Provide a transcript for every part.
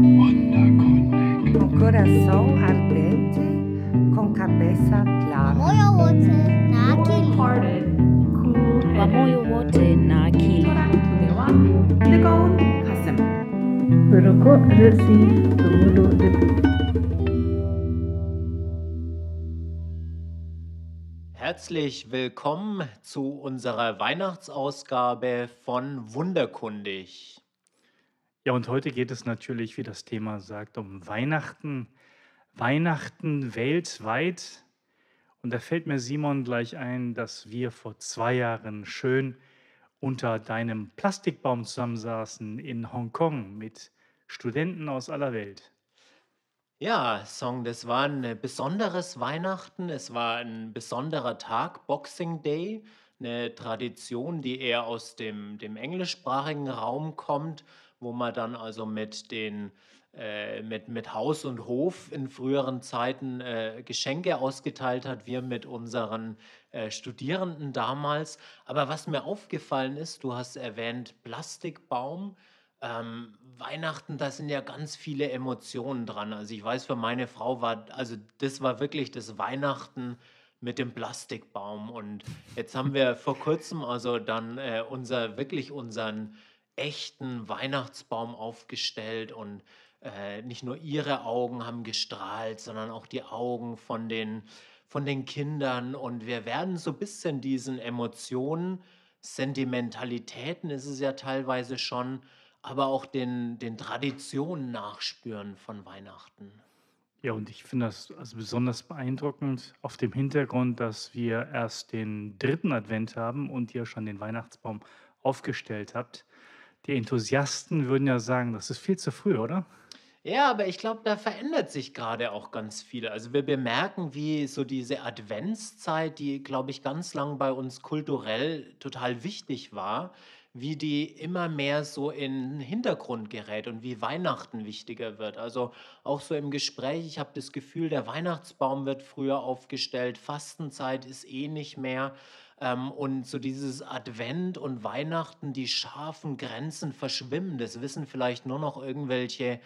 Wunderkundig. Con corazón ardente, con cabeza clara. Moyo wote na akili. Hearted, cool headed. Moyo wote na akili. Tunawa, Nigaun Kasim. Herzlich willkommen zu unserer Weihnachtsausgabe von Wunderkundig. Ja, und heute geht es natürlich, wie das Thema sagt, um Weihnachten. Weihnachten weltweit. Und da fällt mir Simon gleich ein, dass wir vor zwei Jahren schön unter deinem Plastikbaum zusammensaßen in Hongkong mit Studenten aus aller Welt. Ja, Song, das war ein besonderes Weihnachten. Es war ein besonderer Tag, Boxing Day, eine Tradition, die eher aus dem, dem englischsprachigen Raum kommt, wo man dann also mit den äh, mit, mit Haus und Hof in früheren Zeiten äh, Geschenke ausgeteilt hat, wir mit unseren äh, Studierenden damals. Aber was mir aufgefallen ist, du hast erwähnt Plastikbaum. Ähm, Weihnachten, da sind ja ganz viele Emotionen dran. Also ich weiß, für meine Frau war, also das war wirklich das Weihnachten mit dem Plastikbaum. Und jetzt haben wir vor kurzem also dann äh, unser, wirklich unseren echten Weihnachtsbaum aufgestellt und äh, nicht nur ihre Augen haben gestrahlt, sondern auch die Augen von den, von den Kindern. Und wir werden so ein bisschen diesen Emotionen, Sentimentalitäten ist es ja teilweise schon, aber auch den, den Traditionen nachspüren von Weihnachten. Ja, und ich finde das also besonders beeindruckend auf dem Hintergrund, dass wir erst den dritten Advent haben und ihr schon den Weihnachtsbaum aufgestellt habt. Die Enthusiasten würden ja sagen, das ist viel zu früh, oder? Ja, aber ich glaube, da verändert sich gerade auch ganz viel. Also wir bemerken, wie so diese Adventszeit, die, glaube ich, ganz lang bei uns kulturell total wichtig war, wie die immer mehr so in den Hintergrund gerät und wie Weihnachten wichtiger wird. Also auch so im Gespräch, ich habe das Gefühl, der Weihnachtsbaum wird früher aufgestellt, Fastenzeit ist eh nicht mehr. Ähm, und so dieses Advent und Weihnachten, die scharfen Grenzen verschwimmen. Das wissen vielleicht nur noch irgendwelche,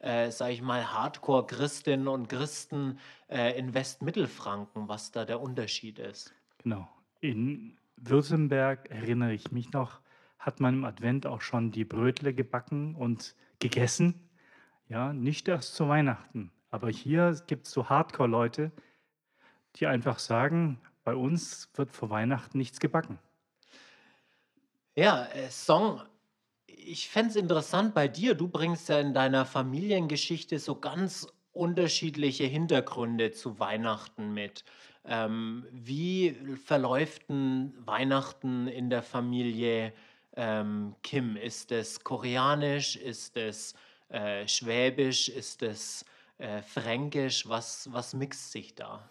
äh, sage ich mal, Hardcore-Christinnen und Christen äh, in Westmittelfranken, was da der Unterschied ist. Genau. In Württemberg erinnere ich mich noch, hat man im Advent auch schon die Brötle gebacken und gegessen. Ja, nicht erst zu Weihnachten. Aber hier gibt es so Hardcore-Leute, die einfach sagen, bei uns wird vor Weihnachten nichts gebacken. Ja, äh, Song, ich fände es interessant bei dir. Du bringst ja in deiner Familiengeschichte so ganz unterschiedliche Hintergründe zu Weihnachten mit. Ähm, wie verläuft ein Weihnachten in der Familie ähm, Kim? Ist es koreanisch? Ist es äh, schwäbisch? Ist es äh, fränkisch? Was, was mixt sich da?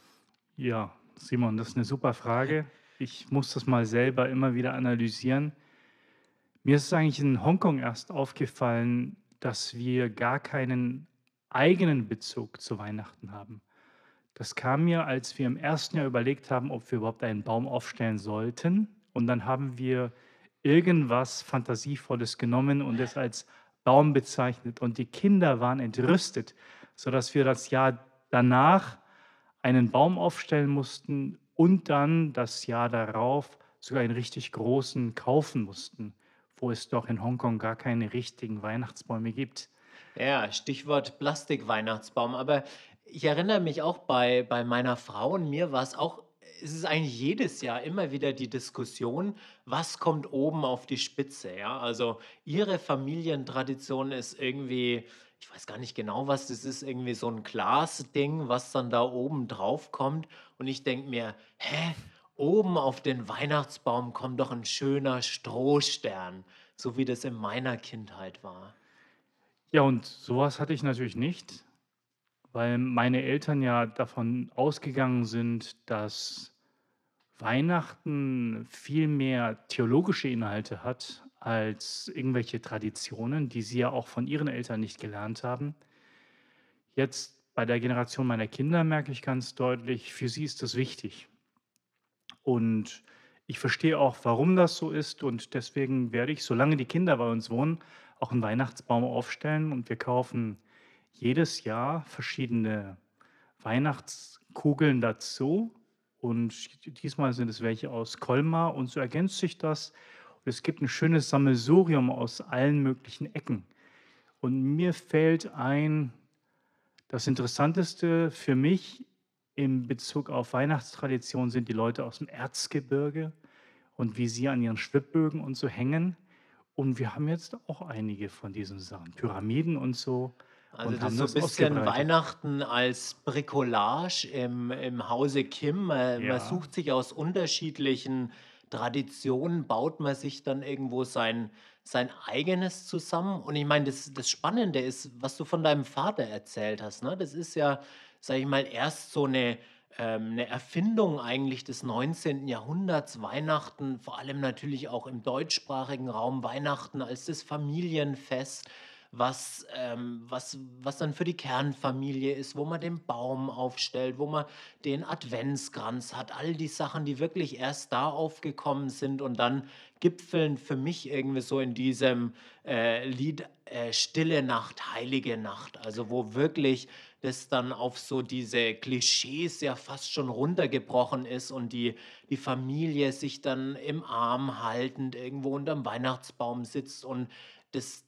Ja, Simon, das ist eine super Frage. Ich muss das mal selber immer wieder analysieren. Mir ist es eigentlich in Hongkong erst aufgefallen, dass wir gar keinen eigenen Bezug zu Weihnachten haben. Das kam mir, als wir im ersten Jahr überlegt haben, ob wir überhaupt einen Baum aufstellen sollten. Und dann haben wir irgendwas Fantasievolles genommen und es als Baum bezeichnet. Und die Kinder waren entrüstet, sodass wir das Jahr danach einen Baum aufstellen mussten und dann das Jahr darauf sogar einen richtig großen kaufen mussten, wo es doch in Hongkong gar keine richtigen Weihnachtsbäume gibt. Ja, Stichwort Plastikweihnachtsbaum. Aber ich erinnere mich auch bei, bei meiner Frau und mir war es auch, es ist eigentlich jedes Jahr immer wieder die Diskussion, was kommt oben auf die Spitze. Ja? Also ihre Familientradition ist irgendwie, ich weiß gar nicht genau, was das ist, irgendwie so ein Glasding, was dann da oben drauf kommt. Und ich denke mir, hä? Oben auf den Weihnachtsbaum kommt doch ein schöner Strohstern, so wie das in meiner Kindheit war. Ja, und sowas hatte ich natürlich nicht, weil meine Eltern ja davon ausgegangen sind, dass Weihnachten viel mehr theologische Inhalte hat als irgendwelche Traditionen, die sie ja auch von ihren Eltern nicht gelernt haben. Jetzt bei der Generation meiner Kinder merke ich ganz deutlich, für sie ist das wichtig. Und ich verstehe auch, warum das so ist. Und deswegen werde ich, solange die Kinder bei uns wohnen, auch einen Weihnachtsbaum aufstellen und wir kaufen jedes Jahr verschiedene Weihnachtskugeln dazu. Und diesmal sind es welche aus Colmar und so ergänzt sich das. Und es gibt ein schönes Sammelsurium aus allen möglichen Ecken. Und mir fällt ein, das Interessanteste für mich in Bezug auf Weihnachtstradition sind die Leute aus dem Erzgebirge und wie sie an ihren Schwibbögen und so hängen. Und wir haben jetzt auch einige von diesen Sachen, Pyramiden und so. Also das ist so ein bisschen. Weihnachten als Bricolage im, im Hause Kim. Äh, Ja. Man sucht sich aus unterschiedlichen Traditionen, baut man sich dann irgendwo sein, sein eigenes zusammen. Und ich meine, das, das Spannende ist, was du von deinem Vater erzählt hast. Ne? Das ist ja, sag ich mal, erst so eine, ähm, eine Erfindung eigentlich des 19. Jahrhunderts. Weihnachten, vor allem natürlich auch im deutschsprachigen Raum, Weihnachten als das Familienfest was, ähm, was, was dann für die Kernfamilie ist, wo man den Baum aufstellt, wo man den Adventskranz hat, all die Sachen, die wirklich erst da aufgekommen sind und dann gipfeln für mich irgendwie so in diesem äh, Lied äh, Stille Nacht, Heilige Nacht, also wo wirklich das dann auf so diese Klischees ja fast schon runtergebrochen ist und die, die Familie sich dann im Arm haltend irgendwo unterm Weihnachtsbaum sitzt und das,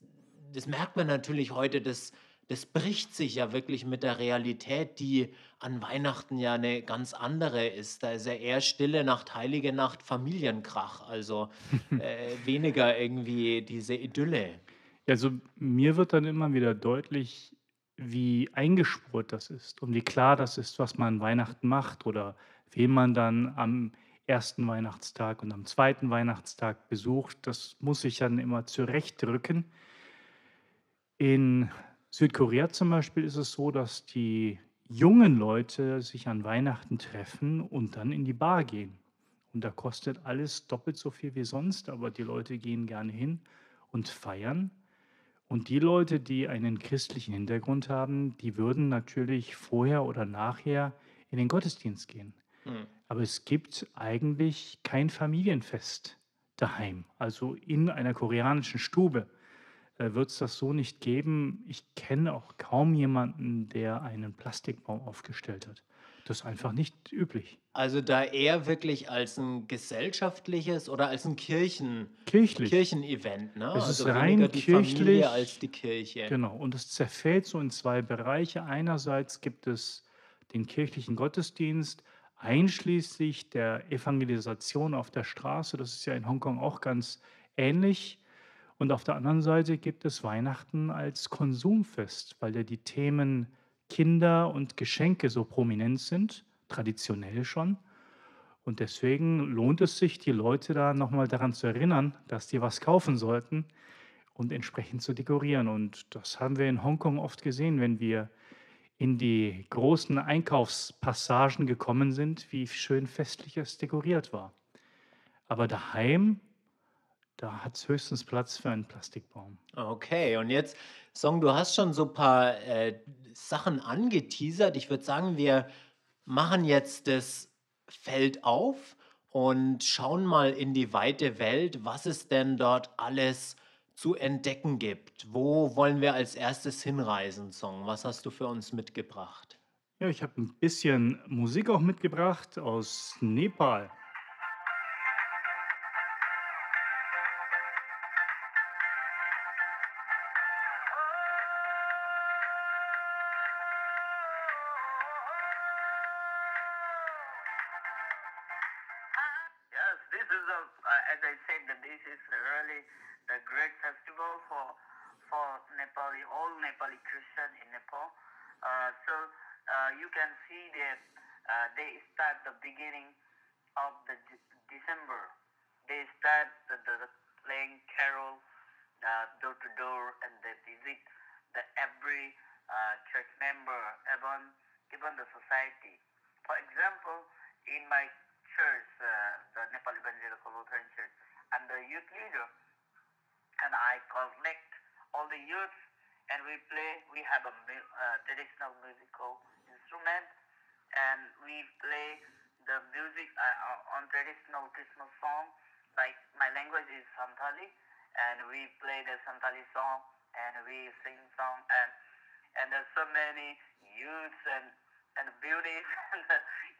das merkt man natürlich heute, das, das bricht sich ja wirklich mit der Realität, die an Weihnachten ja eine ganz andere ist. Da ist ja eher Stille Nacht, Heilige Nacht, Familienkrach. Also äh, weniger irgendwie diese Idylle. Also mir wird dann immer wieder deutlich, wie eingespurt das ist und wie klar das ist, was man an Weihnachten macht oder wen man dann am ersten Weihnachtstag und am zweiten Weihnachtstag besucht. Das muss ich dann immer zurechtrücken. In Südkorea zum Beispiel ist es so, dass die jungen Leute sich an Weihnachten treffen und dann in die Bar gehen. Und da kostet alles doppelt so viel wie sonst, aber die Leute gehen gerne hin und feiern. Und die Leute, die einen christlichen Hintergrund haben, die würden natürlich vorher oder nachher in den Gottesdienst gehen. Hm. Aber es gibt eigentlich kein Familienfest daheim. Also in einer koreanischen Stube äh, wird es das so nicht geben. Ich kenne auch kaum jemanden, der einen Plastikbaum aufgestellt hat. Das ist einfach nicht üblich. Also da eher wirklich als ein gesellschaftliches oder als ein Kirchen, Kirchlich. Kirchenevent. Ne? Es ist also rein weniger die kirchlich. Familie als die Kirche. Genau, und es zerfällt so in zwei Bereiche. Einerseits gibt es den kirchlichen Gottesdienst, einschließlich der Evangelisation auf der Straße. Das ist ja in Hongkong auch ganz ähnlich. Und auf der anderen Seite gibt es Weihnachten als Konsumfest, weil ja die Themen Kinder und Geschenke so prominent sind, traditionell schon. Und deswegen lohnt es sich, die Leute da nochmal daran zu erinnern, dass die was kaufen sollten und entsprechend zu dekorieren. Und das haben wir in Hongkong oft gesehen, wenn wir in die großen Einkaufspassagen gekommen sind, wie schön festlich es dekoriert war. Aber daheim, da hat es höchstens Platz für einen Plastikbaum. Okay, und jetzt, Song, du hast schon so ein paar äh, Sachen angeteasert. Ich würde sagen, wir machen jetzt das Feld auf und schauen mal in die weite Welt, was es denn dort alles zu entdecken gibt. Wo wollen wir als erstes hinreisen, Song? Was hast du für uns mitgebracht? Ja, ich habe ein bisschen Musik auch mitgebracht aus Nepal. Nepali, all Nepali Christian in Nepal. Uh, so uh, you can see that uh, they start the beginning of the De- December. They start the, the, the playing carol uh, door to door, and they visit the every uh, church member, even even the society. For example, in my church, uh, the Nepal Evangelical Lutheran Church, I'm the youth leader, and I collect all the youth, and we play. We have a uh, traditional musical instrument, and we play the music uh, on traditional Christmas song. Like my language is Santali, and we play the Santali song and we sing song and and there's so many youths and and beauties and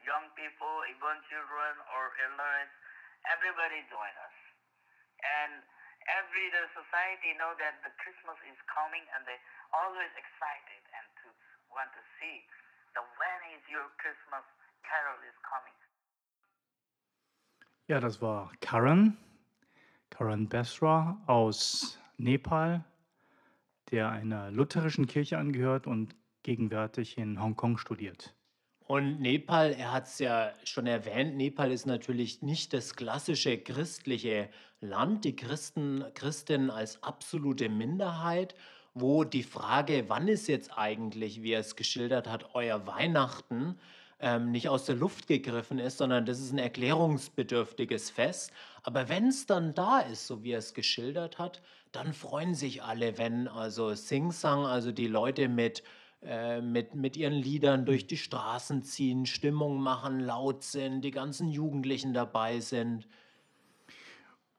young people, even children or elders, everybody join us. And every the society know that the Christmas is coming and they always excited and to want to see the when is your Christmas carol is coming. Ja, das war Karan, Karan Besra aus Nepal, der einer lutherischen Kirche angehört und gegenwärtig in Hongkong studiert. Und Nepal, er hat es ja schon erwähnt, Nepal ist natürlich nicht das klassische christliche Land, die Christen, Christen als absolute Minderheit, wo die Frage, wann ist jetzt eigentlich, wie er es geschildert hat, euer Weihnachten, ähm, nicht aus der Luft gegriffen ist, sondern das ist ein erklärungsbedürftiges Fest. Aber wenn es dann da ist, so wie er es geschildert hat, dann freuen sich alle, wenn also Sing-Sang, also die Leute mit äh, mit, mit ihren Liedern durch die Straßen ziehen, Stimmung machen, laut sind, die ganzen Jugendlichen dabei sind.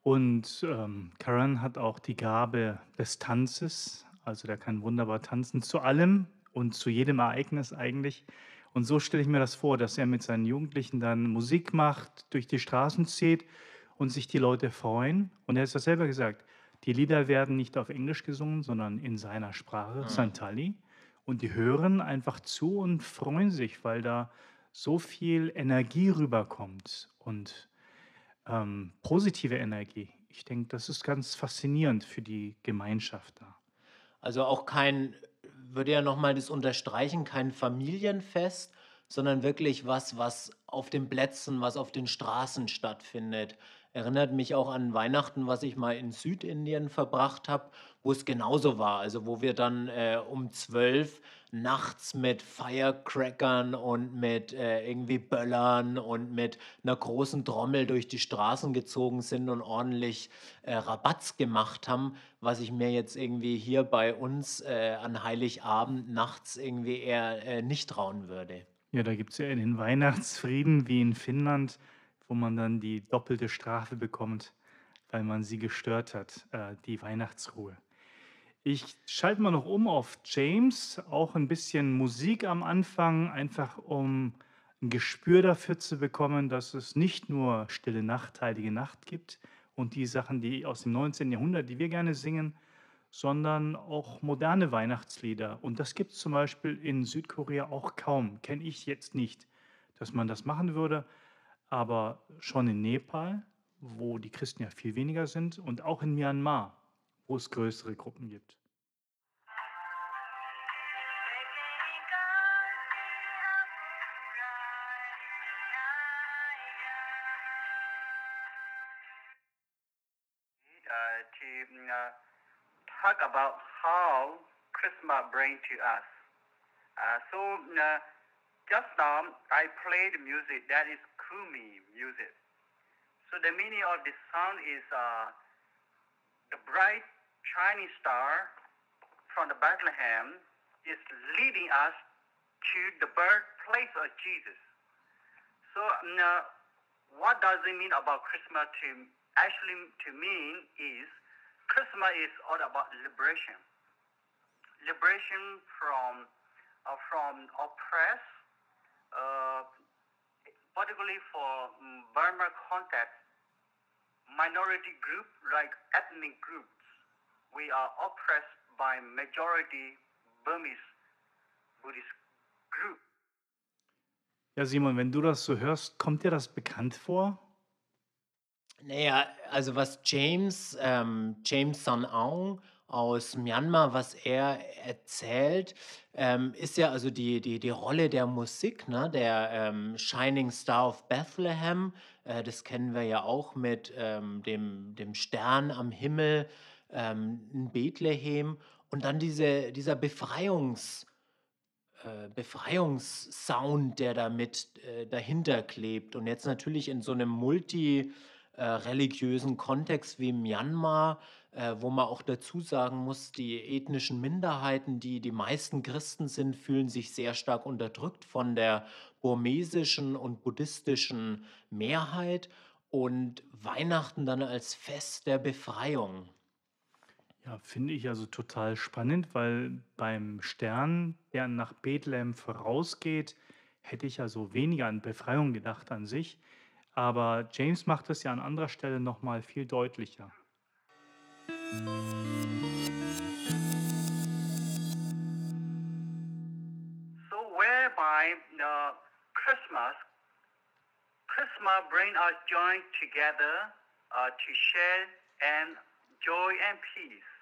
Und ähm, Karan hat auch die Gabe des Tanzes, also der kann wunderbar tanzen zu allem und zu jedem Ereignis eigentlich. Und so stelle ich mir das vor, dass er mit seinen Jugendlichen dann Musik macht, durch die Straßen zieht und sich die Leute freuen. Und er hat das selber gesagt, die Lieder werden nicht auf Englisch gesungen, sondern in seiner Sprache, Mhm. Santali. Und die hören einfach zu und freuen sich, weil da so viel Energie rüberkommt und ähm, positive Energie. Ich denke, das ist ganz faszinierend für die Gemeinschaft da. Also auch kein, würde ja nochmal das unterstreichen, kein Familienfest, sondern wirklich was, was auf den Plätzen, was auf den Straßen stattfindet. Erinnert mich auch an Weihnachten, was ich mal in Südindien verbracht habe, wo es genauso war. Also wo wir dann äh, um zwölf nachts mit Firecrackern und mit äh, irgendwie Böllern und mit einer großen Trommel durch die Straßen gezogen sind und ordentlich äh, Rabatz gemacht haben, was ich mir jetzt irgendwie hier bei uns äh, an Heiligabend nachts irgendwie eher äh, nicht trauen würde. Ja, da gibt es ja den Weihnachtsfrieden wie in Finnland, wo man dann die doppelte Strafe bekommt, weil man sie gestört hat, äh, die Weihnachtsruhe. Ich schalte mal noch um auf James, auch ein bisschen Musik am Anfang, einfach um ein Gespür dafür zu bekommen, dass es nicht nur Stille Nacht, Heilige Nacht gibt und die Sachen, die aus dem 19. Jahrhundert, die wir gerne singen, sondern auch moderne Weihnachtslieder. Und das gibt es zum Beispiel in Südkorea auch kaum. Kenne ich jetzt nicht, dass man das machen würde, aber schon in Nepal, wo die Christen ja viel weniger sind, und auch in Myanmar, wo es größere Gruppen gibt. talk about how Christmas bring to us. Uh, so uh, just now I played music that is Kumi music. So the meaning of this song is uh, the bright shining star from the Bethlehem is leading us to the birthplace of Jesus. So mm, uh, what does it mean about Christmas to actually to mean is Christmas is all about liberation. Liberation from uh, from oppressed, uh, particularly for mm, Burma context, minority group like ethnic groups. We are oppressed by majority Burmese Buddhist group. Ja, Simon, wenn du das so hörst, kommt dir das bekannt vor? Naja, also was James, ähm, James San Aung aus Myanmar, was er erzählt, ähm, ist ja also die, die, die Rolle der Musik, ne? der ähm, Shining Star of Bethlehem, äh, das kennen wir ja auch mit ähm, dem, dem Stern am Himmel ähm, in Bethlehem und dann diese, dieser Befreiungs- äh, Befreiungssound, der da mit äh, dahinter klebt. Und jetzt natürlich in so einem multireligiösen Kontext wie Myanmar, äh, wo man auch dazu sagen muss, die ethnischen Minderheiten, die die meisten Christen sind, fühlen sich sehr stark unterdrückt von der burmesischen und buddhistischen Mehrheit und Weihnachten dann als Fest der Befreiung. Ja, finde ich also total spannend, weil beim Stern, der nach Bethlehem vorausgeht, hätte ich also weniger an Befreiung gedacht an sich. Aber James macht es ja an anderer Stelle nochmal viel deutlicher. So whereby uh, Christmas, Christmas bring us joy together uh, to share and joy and peace,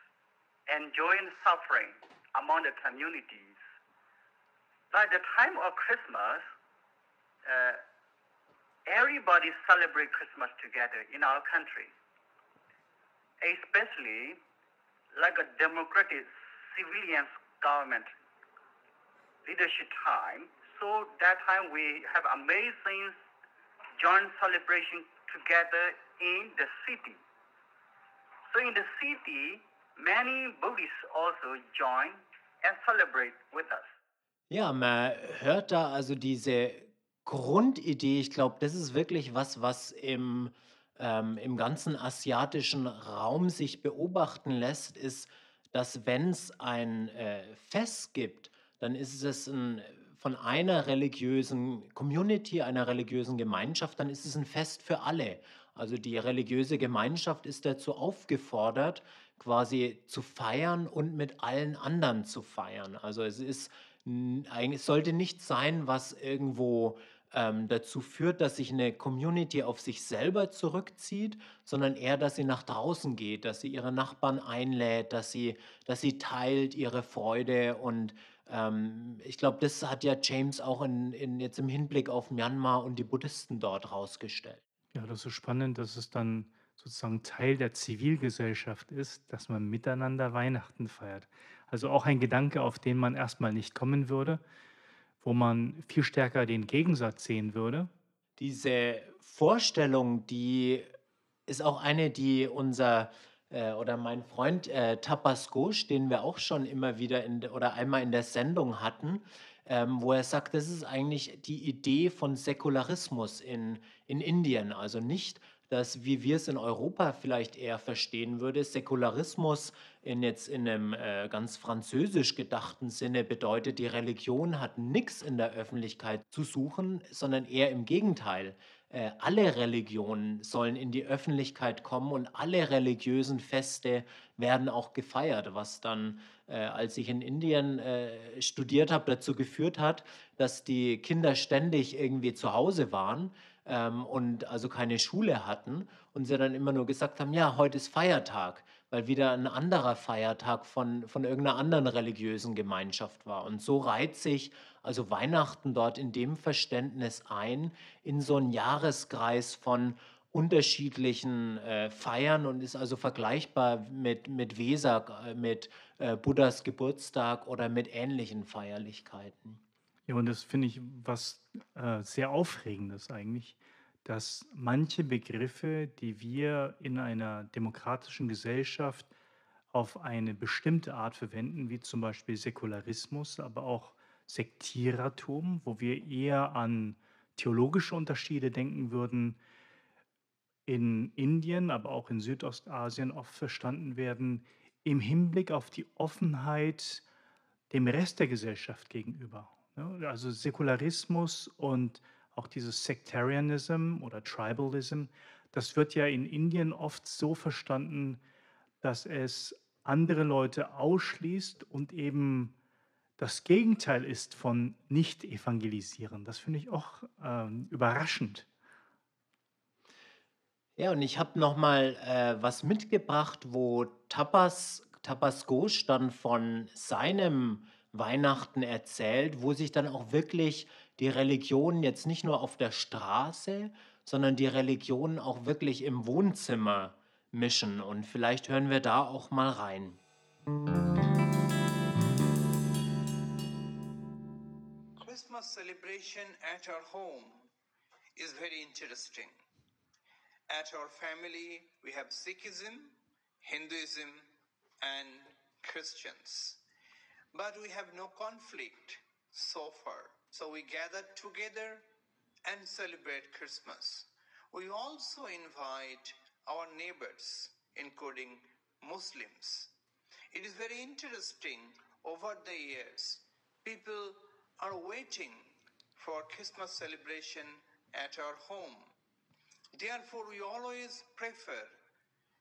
and joy and suffering among the communities. Like the time of Christmas, uh, everybody celebrate Christmas together in our country, especially like a democratic civilian government leadership time. So that time we have amazing joint celebration together in the city. So in the city, many Buddhists also join and celebrate with us. Ja, man hört da also diese Grundidee. Ich glaube, das ist wirklich was, was im, ähm, im ganzen asiatischen Raum sich beobachten lässt, ist, dass wenn es ein äh, Fest gibt, dann ist es ein, von einer religiösen Community, einer religiösen Gemeinschaft, dann ist es ein Fest für alle. Also die religiöse Gemeinschaft ist dazu aufgefordert, quasi zu feiern und mit allen anderen zu feiern. Also es ist eigentlich sollte nicht sein, was irgendwo ähm, dazu führt, dass sich eine Community auf sich selber zurückzieht, sondern eher, dass sie nach draußen geht, dass sie ihre Nachbarn einlädt, dass sie, dass sie teilt ihre Freude und ähm, ich glaube, das hat ja James auch in, in, jetzt im Hinblick auf Myanmar und die Buddhisten dort rausgestellt. Ja, das ist spannend, dass es dann sozusagen Teil der Zivilgesellschaft ist, dass man miteinander Weihnachten feiert. Also auch ein Gedanke, auf den man erstmal nicht kommen würde, wo man viel stärker den Gegensatz sehen würde. Diese Vorstellung, die ist auch eine, die unser äh, oder mein Freund äh, Tapas Ghosh, den wir auch schon immer wieder in, de- oder einmal in der Sendung hatten, ähm, wo er sagt, das ist eigentlich die Idee von Säkularismus in, in Indien. Also nicht, dass, wie wir es in Europa vielleicht eher verstehen würde, Säkularismus in jetzt in einem äh, ganz französisch gedachten Sinne bedeutet, die Religion hat nichts in der Öffentlichkeit zu suchen, sondern eher im Gegenteil. Äh, alle Religionen sollen in die Öffentlichkeit kommen und alle religiösen Feste werden auch gefeiert, was dann, äh, als ich in Indien äh, studiert habe, dazu geführt hat, dass die Kinder ständig irgendwie zu Hause waren ähm, und also keine Schule hatten und sie dann immer nur gesagt haben, ja, heute ist Feiertag, weil wieder ein anderer Feiertag von, von irgendeiner anderen religiösen Gemeinschaft war. Und so reiht sich also Weihnachten dort in dem Verständnis ein, in so einen Jahreskreis von unterschiedlichen äh, Feiern und ist also vergleichbar mit, mit Vesak, äh, mit äh, Buddhas Geburtstag oder mit ähnlichen Feierlichkeiten. Ja, und das finde ich was äh, sehr Aufregendes eigentlich, dass manche Begriffe, die wir in einer demokratischen Gesellschaft auf eine bestimmte Art verwenden, wie zum Beispiel Säkularismus, aber auch Sektierertum, wo wir eher an theologische Unterschiede denken würden, in Indien, aber auch in Südostasien oft verstanden werden im Hinblick auf die Offenheit dem Rest der Gesellschaft gegenüber. Ne? Also Säkularismus und auch dieses Sectarianism oder Tribalism, das wird ja in Indien oft so verstanden, dass es andere Leute ausschließt und eben das Gegenteil ist von nicht evangelisieren. Das finde ich auch ähm, überraschend. Ja, und ich habe noch mal äh, was mitgebracht, wo Tapas, Tapas Ghosh dann von seinem Weihnachten erzählt, wo sich dann auch wirklich die Religionen jetzt nicht nur auf der Straße, sondern die Religionen auch wirklich im Wohnzimmer mischen. Und vielleicht hören wir da auch mal rein. Christmas celebration at our home is very interesting. At our family, we have Sikhism, Hinduism, and Christians. But we have no conflict so far. So we gather together and celebrate Christmas. We also invite our neighbors, including Muslims, It is very interesting over the years. People are waiting for Christmas celebration at our home. Therefore, we always prefer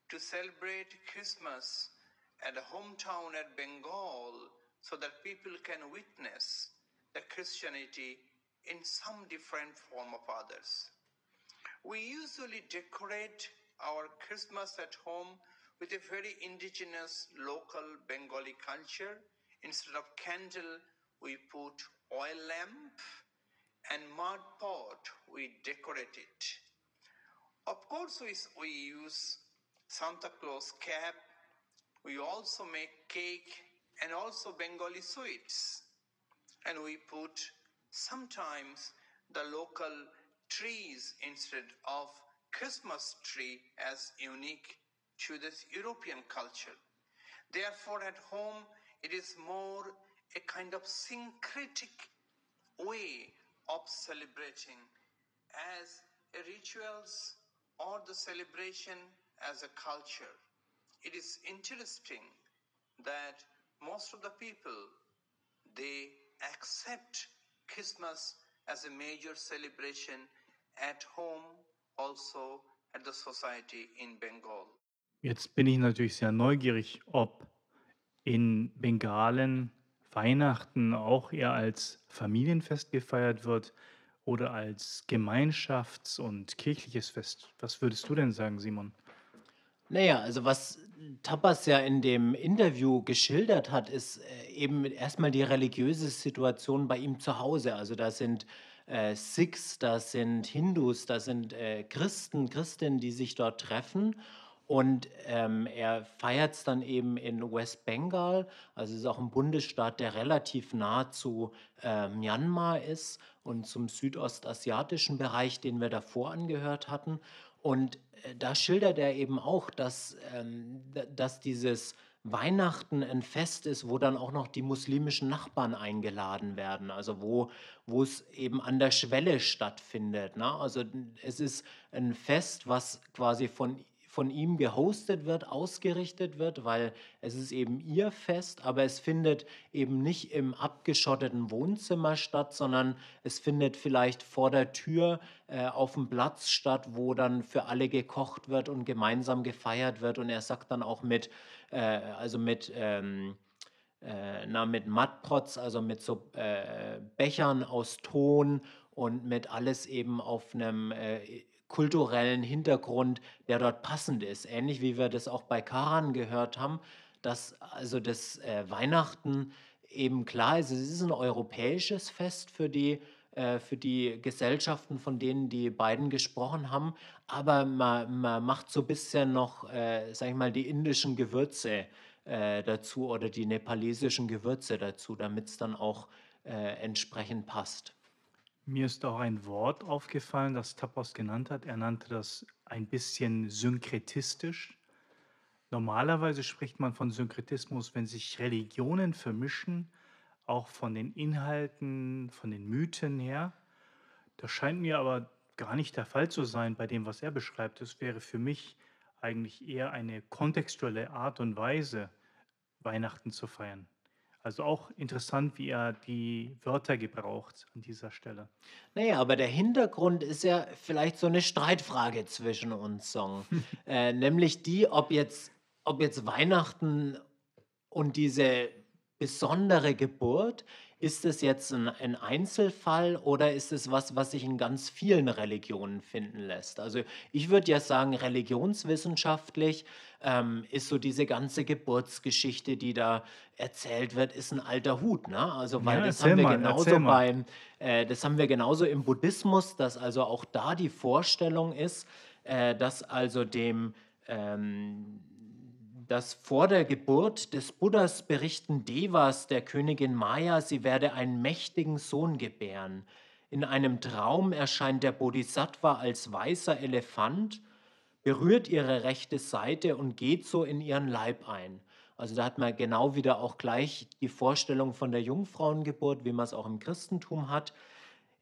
to celebrate Christmas at a hometown at Bengal so that people can witness the Christianity in some different form of others. We usually decorate our Christmas at home with a very indigenous local Bengali culture. Instead of candle, we put oil lamp and mud pot, we decorate it. Of course, we, we use Santa Claus cap. We also make cake and also Bengali sweets. And we put sometimes the local trees instead of Christmas tree as unique to this European culture. Therefore, at home, it is more a kind of syncretic way of celebrating as a rituals or the celebration as a culture. It is interesting that most of the people they accept Christmas as a major celebration at home, also at the society in Bengal. Jetzt bin ich natürlich sehr neugierig, ob in Bengalen Weihnachten auch eher als Familienfest gefeiert wird oder als Gemeinschafts- und kirchliches Fest. Was würdest du denn sagen, Simon? Naja, also was Tapas ja in dem Interview geschildert hat, ist äh, eben erstmal die religiöse Situation bei ihm zu Hause. Also da sind äh, Sikhs, da sind Hindus, da sind äh, Christen, Christinnen, die sich dort treffen. Und ähm, er feiert es dann eben in West Bengal, also es ist auch ein Bundesstaat, der relativ nah zu äh, Myanmar ist und zum südostasiatischen Bereich, den wir davor angehört hatten. Und äh, da schildert er eben auch, dass, ähm, dass dieses Weihnachten ein Fest ist, wo dann auch noch die muslimischen Nachbarn eingeladen werden, also wo, wo es eben an der Schwelle stattfindet. Ne? Also es ist ein Fest, was quasi von, von ihm gehostet wird, ausgerichtet wird, weil es ist eben ihr Fest, aber es findet eben nicht im abgeschotteten Wohnzimmer statt, sondern es findet vielleicht vor der Tür äh, auf dem Platz statt, wo dann für alle gekocht wird und gemeinsam gefeiert wird. Und er sagt dann auch mit, äh, also mit, ähm, äh, na, mit Mattpots, also mit so äh, Bechern aus Ton und mit alles eben auf einem äh, kulturellen Hintergrund, der dort passend ist. Ähnlich wie wir das auch bei Karan gehört haben, dass also das äh, Weihnachten eben klar ist, es ist ein europäisches Fest für die, äh, für die Gesellschaften, von denen die beiden gesprochen haben, aber man, man macht so ein bisschen noch, äh, sag ich mal, die indischen Gewürze äh, dazu oder die nepalesischen Gewürze dazu, damit es dann auch äh, entsprechend passt. Mir ist auch ein Wort aufgefallen, das Tapas genannt hat. Er nannte das ein bisschen synkretistisch. Normalerweise spricht man von Synkretismus, wenn sich Religionen vermischen, auch von den Inhalten, von den Mythen her. Das scheint mir aber gar nicht der Fall zu sein bei dem, was er beschreibt. Es wäre für mich eigentlich eher eine kontextuelle Art und Weise, Weihnachten zu feiern. Also auch interessant, wie er die Wörter gebraucht an dieser Stelle. Naja, aber der Hintergrund ist ja vielleicht so eine Streitfrage zwischen uns, Song. äh, nämlich die, ob jetzt, ob jetzt Weihnachten und diese besondere Geburt, ist es jetzt ein, ein Einzelfall oder ist es was, was sich in ganz vielen Religionen finden lässt? Also ich würde ja sagen, religionswissenschaftlich ähm, ist so diese ganze Geburtsgeschichte, die da erzählt wird, ist ein alter Hut. Ne? Also weil Ja, das haben wir mal, genauso beim, äh, das haben wir genauso im Buddhismus, dass also auch da die Vorstellung ist, äh, dass also dem ähm, dass vor der Geburt des Buddhas berichten Devas der Königin Maya, sie werde einen mächtigen Sohn gebären. In einem Traum erscheint der Bodhisattva als weißer Elefant, berührt ihre rechte Seite und geht so in ihren Leib ein. Also da hat man genau wieder auch gleich die Vorstellung von der Jungfrauengeburt, wie man es auch im Christentum hat.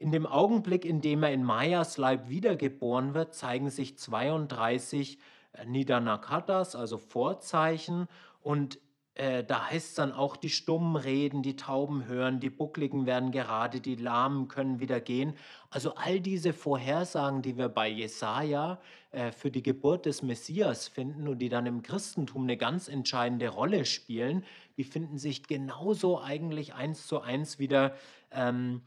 In dem Augenblick, in dem er in Mayas Leib wiedergeboren wird, zeigen sich 32 Nidanakartas, also Vorzeichen. Und äh, da heißt es dann auch, die Stummen reden, die Tauben hören, die Buckligen werden gerade, die Lahmen können wieder gehen. Also all diese Vorhersagen, die wir bei Jesaja äh, für die Geburt des Messias finden und die dann im Christentum eine ganz entscheidende Rolle spielen, die finden sich genauso eigentlich eins zu eins wieder ähm,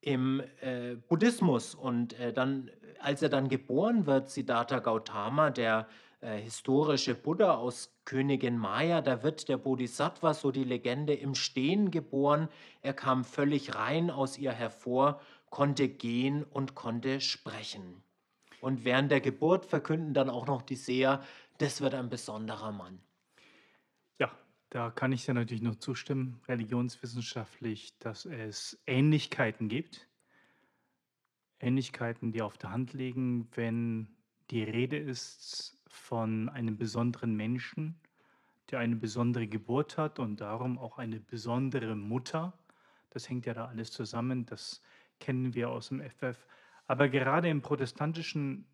im äh, Buddhismus. Und äh, dann, als er dann geboren wird, Siddhartha Gautama, der äh, historische Buddha aus Königin Maya, da wird der Bodhisattva, so die Legende, im Stehen geboren. Er kam völlig rein aus ihr hervor, konnte gehen und konnte sprechen. Und während der Geburt verkünden dann auch noch die Seher, das wird ein besonderer Mann. Ja, da kann ich dir natürlich nur zustimmen, religionswissenschaftlich, dass es Ähnlichkeiten gibt. Ähnlichkeiten, die auf der Hand liegen, wenn die Rede ist von einem besonderen Menschen, der eine besondere Geburt hat und darum auch eine besondere Mutter. Das hängt ja da alles zusammen, das kennen wir aus dem FF. Aber gerade im protestantischen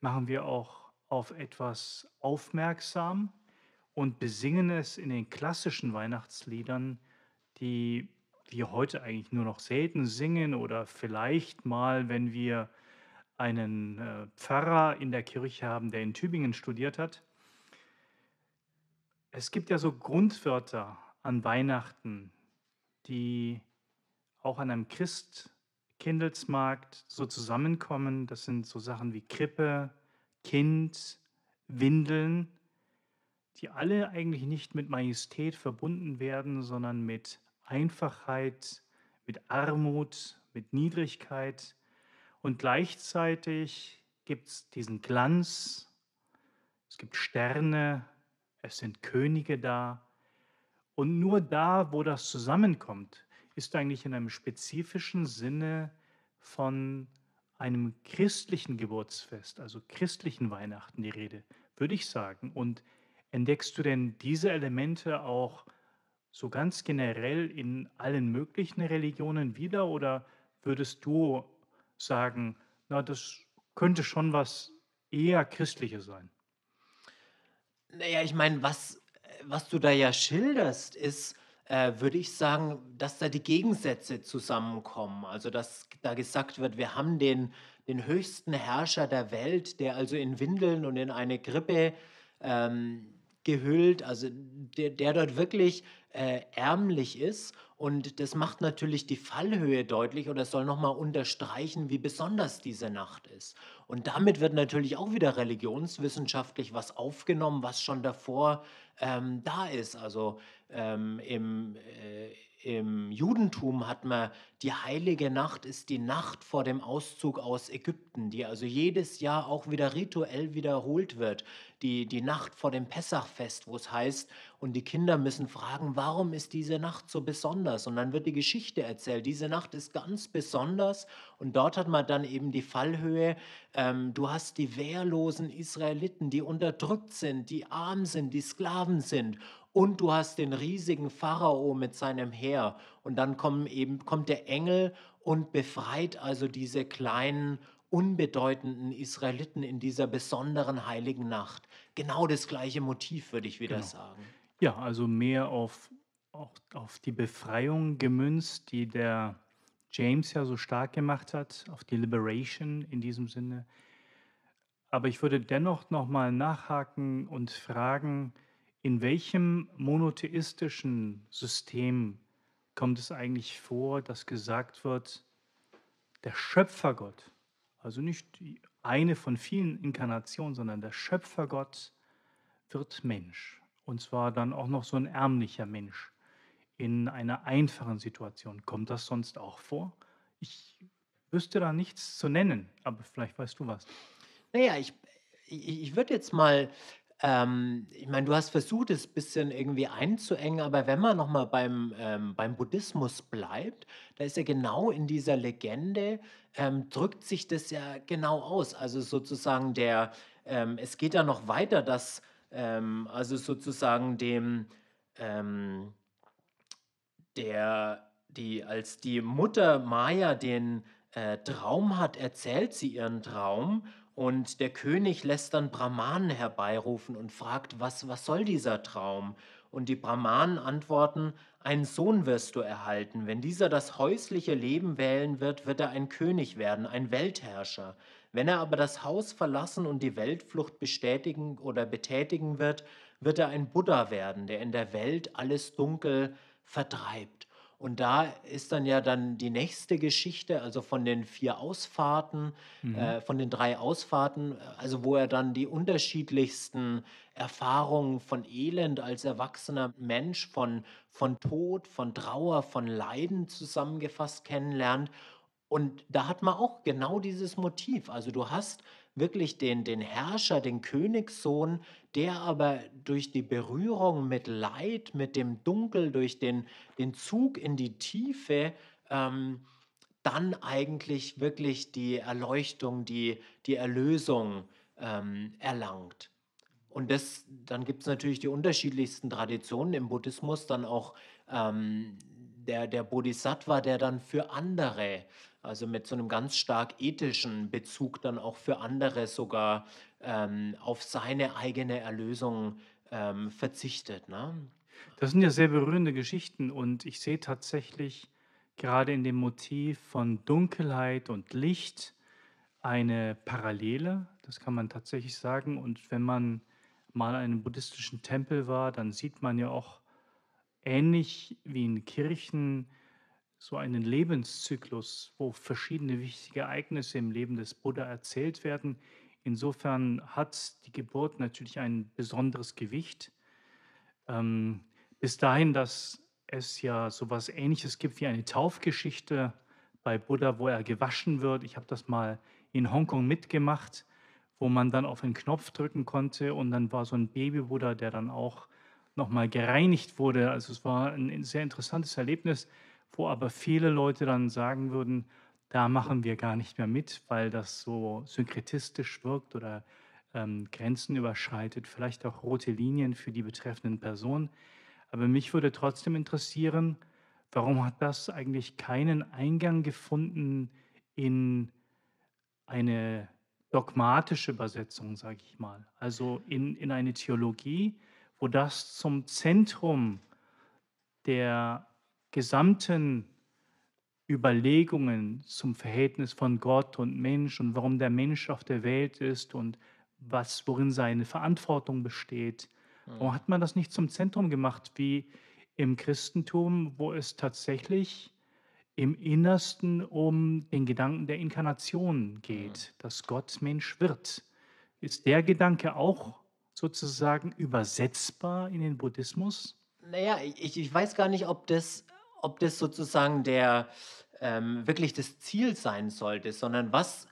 machen wir auch auf etwas aufmerksam und besingen es in den klassischen Weihnachtsliedern, die wir heute eigentlich nur noch selten singen oder vielleicht mal, wenn wir einen äh, Pfarrer in der Kirche haben, der in Tübingen studiert hat. Es gibt ja so Grundwörter an Weihnachten, die auch an einem Christkindelsmarkt so zusammenkommen. Das sind so Sachen wie Krippe, Kind, Windeln, die alle eigentlich nicht mit Majestät verbunden werden, sondern mit Einfachheit, mit Armut, mit Niedrigkeit, und gleichzeitig gibt es diesen Glanz, es gibt Sterne, es sind Könige da. Und nur da, wo das zusammenkommt, ist eigentlich in einem spezifischen Sinne von einem christlichen Geburtsfest, also christlichen Weihnachten die Rede, würde ich sagen. Und entdeckst du denn diese Elemente auch so ganz generell in allen möglichen Religionen wieder oder würdest du sagen, na, das könnte schon was eher Christliches sein. Naja, ich meine, was, was du da ja schilderst, ist, äh, würde ich sagen, dass da die Gegensätze zusammenkommen. Also, dass da gesagt wird, wir haben den, den höchsten Herrscher der Welt, der also in Windeln und in eine Grippe ähm, gehüllt, also der, der dort wirklich äh, ärmlich ist. Und das macht natürlich die Fallhöhe deutlich oder soll nochmal unterstreichen, wie besonders diese Nacht ist. Und damit wird natürlich auch wieder religionswissenschaftlich was aufgenommen, was schon davor ähm, da ist. Also ähm, im, äh, im Judentum hat man die heilige Nacht ist die Nacht vor dem Auszug aus Ägypten, die also jedes Jahr auch wieder rituell wiederholt wird. Die, die Nacht vor dem Pessachfest, wo es heißt, und die Kinder müssen fragen, warum ist diese Nacht so besonders? Und dann wird die Geschichte erzählt, diese Nacht ist ganz besonders. Und dort hat man dann eben die Fallhöhe, ähm, du hast die wehrlosen Israeliten, die unterdrückt sind, die arm sind, die Sklaven sind. Und du hast den riesigen Pharao mit seinem Heer. Und dann kommen eben, kommt der Engel und befreit also diese kleinen, unbedeutenden Israeliten in dieser besonderen heiligen Nacht. Genau das gleiche Motiv, würde ich wieder Genau. sagen. Ja, also mehr auf, auch auf die Befreiung gemünzt, die der James ja so stark gemacht hat, auf die Liberation in diesem Sinne. Aber ich würde dennoch nochmal nachhaken und fragen, in welchem monotheistischen System kommt es eigentlich vor, dass gesagt wird, der Schöpfergott, also nicht eine von vielen Inkarnationen, sondern der Schöpfergott wird Mensch. Und zwar dann auch noch so ein ärmlicher Mensch in einer einfachen Situation. Kommt das sonst auch vor? Ich wüsste da nichts zu nennen, aber vielleicht weißt du was. Naja, ich, ich, ich würde jetzt mal, ähm, ich meine, du hast versucht, es ein bisschen irgendwie einzuengen, aber wenn man nochmal beim, ähm, beim Buddhismus bleibt, da ist ja genau in dieser Legende, ähm, drückt sich das ja genau aus. Also sozusagen der, ähm, es geht ja noch weiter, dass ähm, also sozusagen dem, ähm, der, die, als die Mutter Maya den äh, Traum hat, erzählt sie ihren Traum und der König lässt dann Brahmanen herbeirufen und fragt, was, was soll dieser Traum? Und die Brahmanen antworten, einen Sohn wirst du erhalten. Wenn dieser das häusliche Leben wählen wird, wird er ein König werden, ein Weltherrscher. Wenn er aber das Haus verlassen und die Weltflucht bestätigen oder betätigen wird, wird er ein Buddha werden, der in der Welt alles Dunkel vertreibt. Und da ist dann ja dann die nächste Geschichte, also von den vier Ausfahrten, Mhm. äh, von den drei Ausfahrten, also wo er dann die unterschiedlichsten Erfahrungen von Elend als erwachsener Mensch, von, von Tod, von Trauer, von Leiden zusammengefasst kennenlernt. Und da hat man auch genau dieses Motiv. Also du hast wirklich den, den Herrscher, den Königssohn, der aber durch die Berührung mit Leid, mit dem Dunkel, durch den, den Zug in die Tiefe, ähm, dann eigentlich wirklich die Erleuchtung, die, die Erlösung ähm, erlangt. Und das, dann gibt es natürlich die unterschiedlichsten Traditionen im Buddhismus, dann auch ähm, der, der Bodhisattva, der dann für andere, also mit so einem ganz stark ethischen Bezug dann auch für andere sogar ähm, auf seine eigene Erlösung ähm, verzichtet. Ne? Das sind ja sehr berührende Geschichten und ich sehe tatsächlich gerade in dem Motiv von Dunkelheit und Licht eine Parallele, das kann man tatsächlich sagen. Und wenn man mal in einem buddhistischen Tempel war, dann sieht man ja auch ähnlich wie in Kirchen so einen Lebenszyklus, wo verschiedene wichtige Ereignisse im Leben des Buddha erzählt werden. Insofern hat die Geburt natürlich ein besonderes Gewicht. Ähm, bis dahin, dass es ja sowas Ähnliches gibt wie eine Taufgeschichte bei Buddha, wo er gewaschen wird. Ich habe das mal in Hongkong mitgemacht, wo man dann auf einen Knopf drücken konnte und dann war so ein Baby-Buddha, der dann auch nochmal gereinigt wurde. Also es war ein sehr interessantes Erlebnis, wo aber viele Leute dann sagen würden, da machen wir gar nicht mehr mit, weil das so synkretistisch wirkt oder ähm, Grenzen überschreitet, vielleicht auch rote Linien für die betreffenden Personen. Aber mich würde trotzdem interessieren, warum hat das eigentlich keinen Eingang gefunden in eine dogmatische Übersetzung, sage ich mal, also in, in eine Theologie, wo das zum Zentrum der gesamten Überlegungen zum Verhältnis von Gott und Mensch und warum der Mensch auf der Welt ist und was, worin seine Verantwortung besteht. Warum hat man das nicht zum Zentrum gemacht wie im Christentum, wo es tatsächlich im Innersten um den Gedanken der Inkarnation geht, dass Gott Mensch wird? Ist der Gedanke auch sozusagen übersetzbar in den Buddhismus? Naja, ich, ich weiß gar nicht, ob das, ob das sozusagen der ähm, wirklich das Ziel sein sollte, sondern was,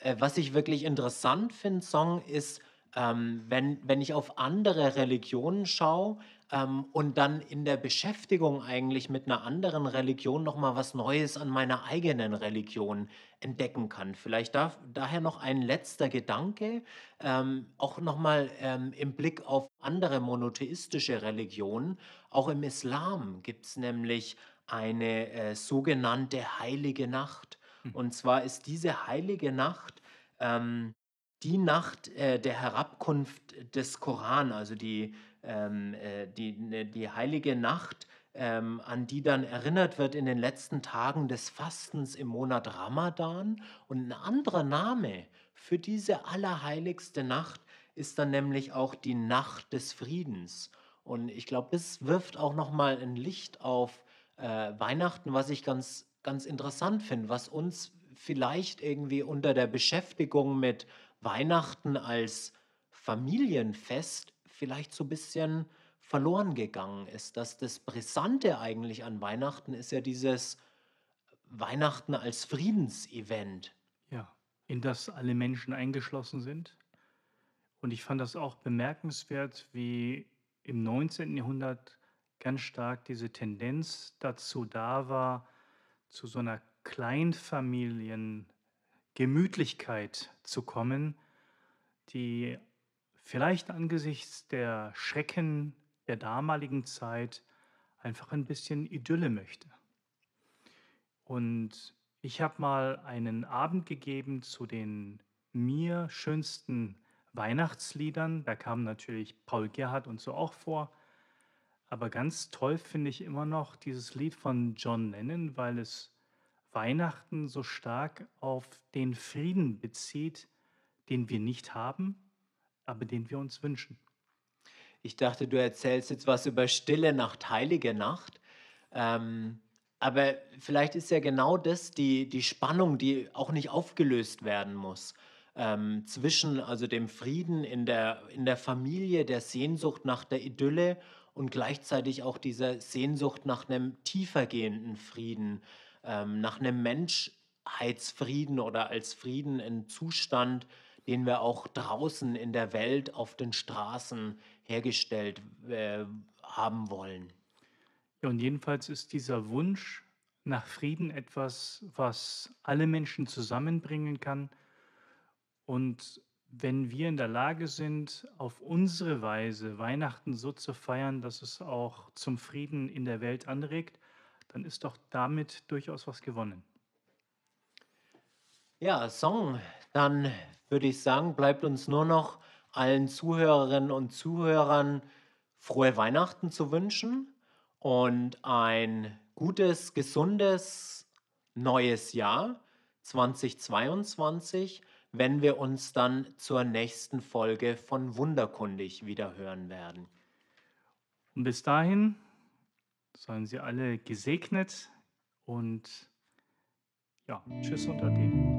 äh, was ich wirklich interessant finde, Song, ist, ähm, wenn, wenn ich auf andere Religionen schaue ähm, und dann in der Beschäftigung eigentlich mit einer anderen Religion nochmal was Neues an meiner eigenen Religion entdecken kann. Vielleicht darf, daher noch ein letzter Gedanke, ähm, auch nochmal ähm, im Blick auf andere monotheistische Religionen. Auch im Islam gibt es nämlich eine äh, sogenannte heilige Nacht. Und zwar ist diese heilige Nacht ähm, die Nacht äh, der Herabkunft des Koran, also die, ähm, äh, die, ne, die heilige Nacht, ähm, an die dann erinnert wird in den letzten Tagen des Fastens im Monat Ramadan. Und ein anderer Name für diese allerheiligste Nacht ist dann nämlich auch die Nacht des Friedens. Und ich glaube, das wirft auch nochmal ein Licht auf äh, Weihnachten, was ich ganz, ganz interessant finde, was uns vielleicht irgendwie unter der Beschäftigung mit Weihnachten als Familienfest vielleicht so ein bisschen verloren gegangen ist. Dass das Brisante eigentlich an Weihnachten ist ja dieses Weihnachten als Friedensevent. Ja, in das alle Menschen eingeschlossen sind. Und ich fand das auch bemerkenswert, wie im 19. Jahrhundert ganz stark diese Tendenz dazu da war, zu so einer Kleinfamiliengemütlichkeit zu kommen, die vielleicht angesichts der Schrecken der damaligen Zeit einfach ein bisschen Idylle möchte. Und ich habe mal einen Abend gegeben zu den mir schönsten Weihnachtsliedern. Da kam natürlich Paul Gerhardt und so auch vor. Aber ganz toll finde ich immer noch dieses Lied von John Lennon, weil es Weihnachten so stark auf den Frieden bezieht, den wir nicht haben, aber den wir uns wünschen. Ich dachte, du erzählst jetzt was über Stille Nacht, Heilige Nacht. Ähm, aber vielleicht ist ja genau das die, die Spannung, die auch nicht aufgelöst werden muss. Ähm, zwischen also dem Frieden in der, in der Familie, der Sehnsucht nach der Idylle und gleichzeitig auch dieser Sehnsucht nach einem tiefergehenden Frieden, ähm, nach einem Menschheitsfrieden oder als Frieden in Zustand, den wir auch draußen in der Welt auf den Straßen hergestellt äh, haben wollen. Ja, und jedenfalls ist dieser Wunsch nach Frieden etwas, was alle Menschen zusammenbringen kann. Und wenn wir in der Lage sind, auf unsere Weise Weihnachten so zu feiern, dass es auch zum Frieden in der Welt anregt, dann ist doch damit durchaus was gewonnen. Ja, Song. Dann würde ich sagen, bleibt uns nur noch allen Zuhörerinnen und Zuhörern frohe Weihnachten zu wünschen und ein gutes, gesundes neues Jahr 2022, wenn wir uns dann zur nächsten Folge von Wunderkundig wieder hören werden. Und bis dahin seien Sie alle gesegnet und ja, tschüss und ade.